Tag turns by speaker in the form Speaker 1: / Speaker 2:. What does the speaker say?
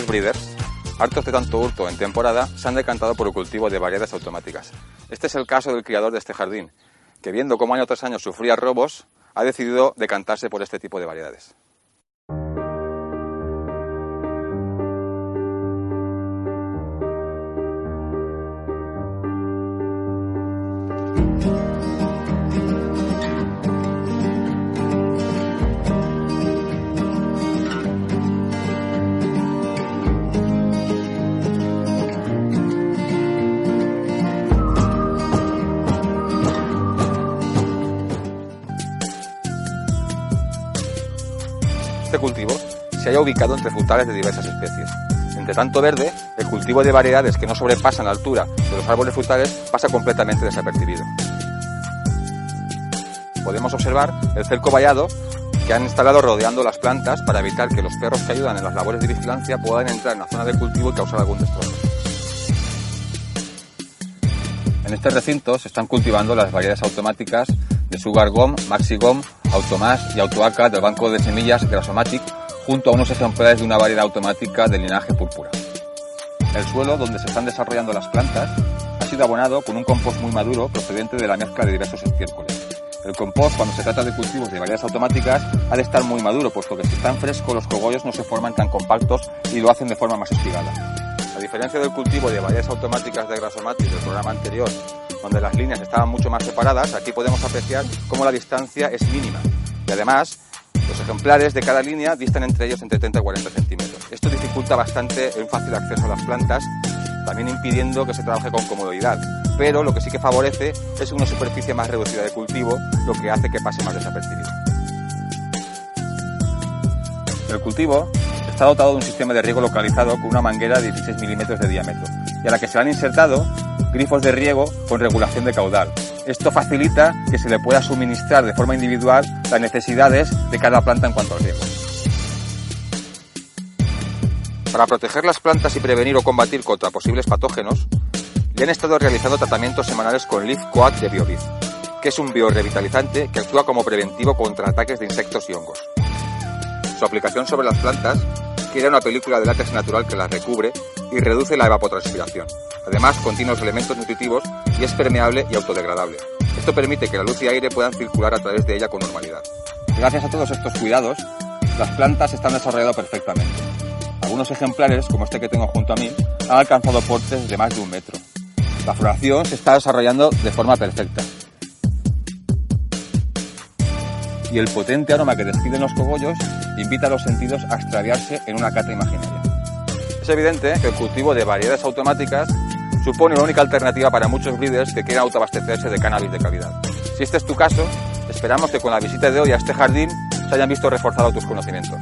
Speaker 1: breeders, hartos de tanto hurto en temporada, se han decantado por el cultivo de variedades automáticas. Este es el caso del criador de este jardín, que viendo cómo año tras año sufría robos, ha decidido decantarse por este tipo de variedades. Este cultivo se haya ubicado entre frutales de diversas especies. Entre tanto verde, el cultivo de variedades que no sobrepasan la altura de los árboles frutales pasa completamente desapercibido. Podemos observar el cerco vallado que han instalado rodeando las plantas para evitar que los perros que ayudan en las labores de vigilancia puedan entrar en la zona del cultivo y causar algún destrozo. En este recinto se están cultivando las variedades automáticas de Sugar Gum, Maxi Gum, Automas y Autoaca del banco de semillas Grasomatic junto a unos ejemplares de una variedad automática de linaje púrpura. El suelo donde se están desarrollando las plantas ha sido abonado con un compost muy maduro procedente de la mezcla de diversos estiércoles. El compost, cuando se trata de cultivos de variedades automáticas, ha de estar muy maduro, puesto que si están frescos los cogollos no se forman tan compactos y lo hacen de forma más espigada. A diferencia del cultivo de variedades automáticas de Grasomatic del programa anterior, donde las líneas estaban mucho más separadas, aquí podemos apreciar cómo la distancia es mínima. Y además, los ejemplares de cada línea distan entre ellos entre 30 y 40 centímetros. Esto dificulta bastante el fácil acceso a las plantas, también impidiendo que se trabaje con comodidad. Pero lo que sí que favorece es una superficie más reducida de cultivo, lo que hace que pase más desapercibido. El cultivo está dotado de un sistema de riego localizado con una manguera de 16 milímetros de diámetro y a la que se han insertado grifos de riego con regulación de caudal. Esto facilita que se le pueda suministrar de forma individual las necesidades de cada planta en cuanto al riego. Para proteger las plantas y prevenir o combatir contra posibles patógenos, le han estado realizando tratamientos semanales con Leaf Coat de BioViz, que es un biorevitalizante que actúa como preventivo contra ataques de insectos y hongos. Su aplicación sobre las plantas crea una película de látex natural que las recubre y reduce la evapotranspiración. Además, contiene los elementos nutritivos y es permeable y autodegradable. Esto permite que la luz y aire puedan circular a través de ella con normalidad. Gracias a todos estos cuidados, las plantas están desarrollando perfectamente. Algunos ejemplares, como este que tengo junto a mí, han alcanzado portes de más de un metro. La floración se está desarrollando de forma perfecta. Y el potente aroma que despiden los cogollos invita a los sentidos a extraviarse en una cata imaginaria. Es evidente que el cultivo de variedades automáticas supone una única alternativa para muchos breeders que quieran autoabastecerse de cannabis de calidad. Si este es tu caso, esperamos que con la visita de hoy a este jardín se hayan visto reforzados tus conocimientos.